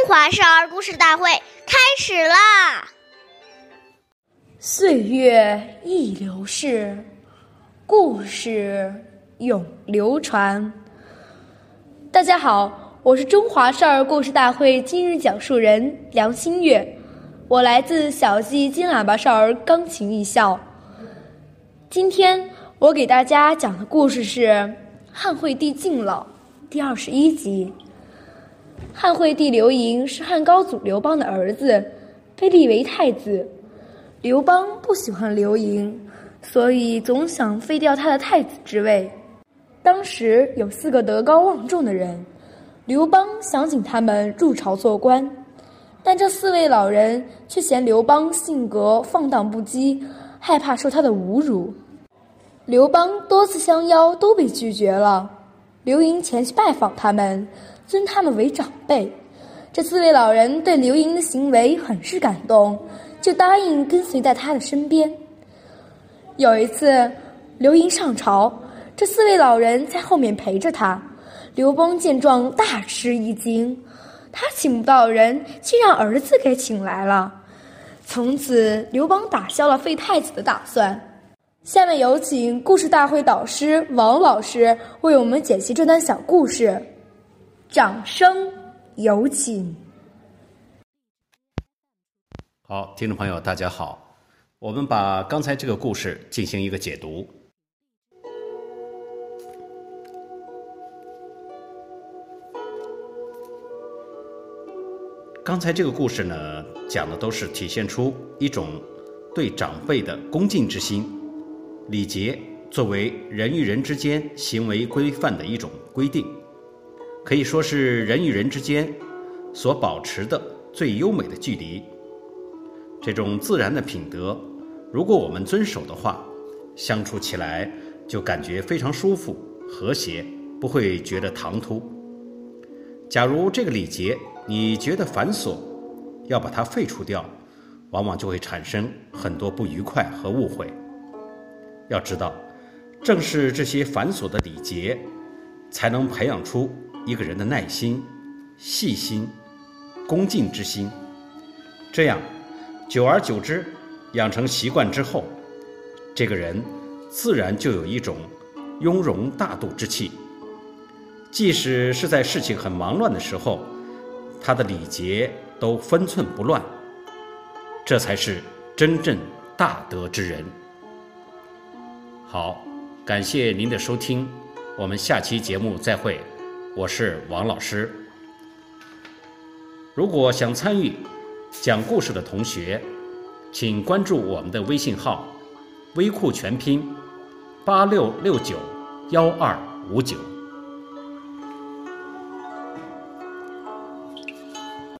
中华少儿故事大会开始啦！岁月易流逝，故事永流传。大家好，我是中华少儿故事大会今日讲述人梁新月，我来自小季金喇叭少儿钢琴艺校。今天我给大家讲的故事是《汉惠帝敬老》第二十一集。汉惠帝刘盈是汉高祖刘邦的儿子，被立为太子。刘邦不喜欢刘盈，所以总想废掉他的太子之位。当时有四个德高望重的人，刘邦想请他们入朝做官，但这四位老人却嫌刘邦性格放荡不羁，害怕受他的侮辱。刘邦多次相邀都被拒绝了。刘盈前去拜访他们。尊他们为长辈，这四位老人对刘盈的行为很是感动，就答应跟随在他的身边。有一次，刘盈上朝，这四位老人在后面陪着他。刘邦见状大吃一惊，他请不到人，竟让儿子给请来了。从此，刘邦打消了废太子的打算。下面有请故事大会导师王老师为我们解析这段小故事。掌声有请。好，听众朋友，大家好，我们把刚才这个故事进行一个解读。刚才这个故事呢，讲的都是体现出一种对长辈的恭敬之心。礼节作为人与人之间行为规范的一种规定。可以说是人与人之间所保持的最优美的距离。这种自然的品德，如果我们遵守的话，相处起来就感觉非常舒服、和谐，不会觉得唐突。假如这个礼节你觉得繁琐，要把它废除掉，往往就会产生很多不愉快和误会。要知道，正是这些繁琐的礼节，才能培养出。一个人的耐心、细心、恭敬之心，这样久而久之养成习惯之后，这个人自然就有一种雍容大度之气。即使是在事情很忙乱的时候，他的礼节都分寸不乱。这才是真正大德之人。好，感谢您的收听，我们下期节目再会。我是王老师。如果想参与讲故事的同学，请关注我们的微信号“微库全拼八六六九幺二五九”。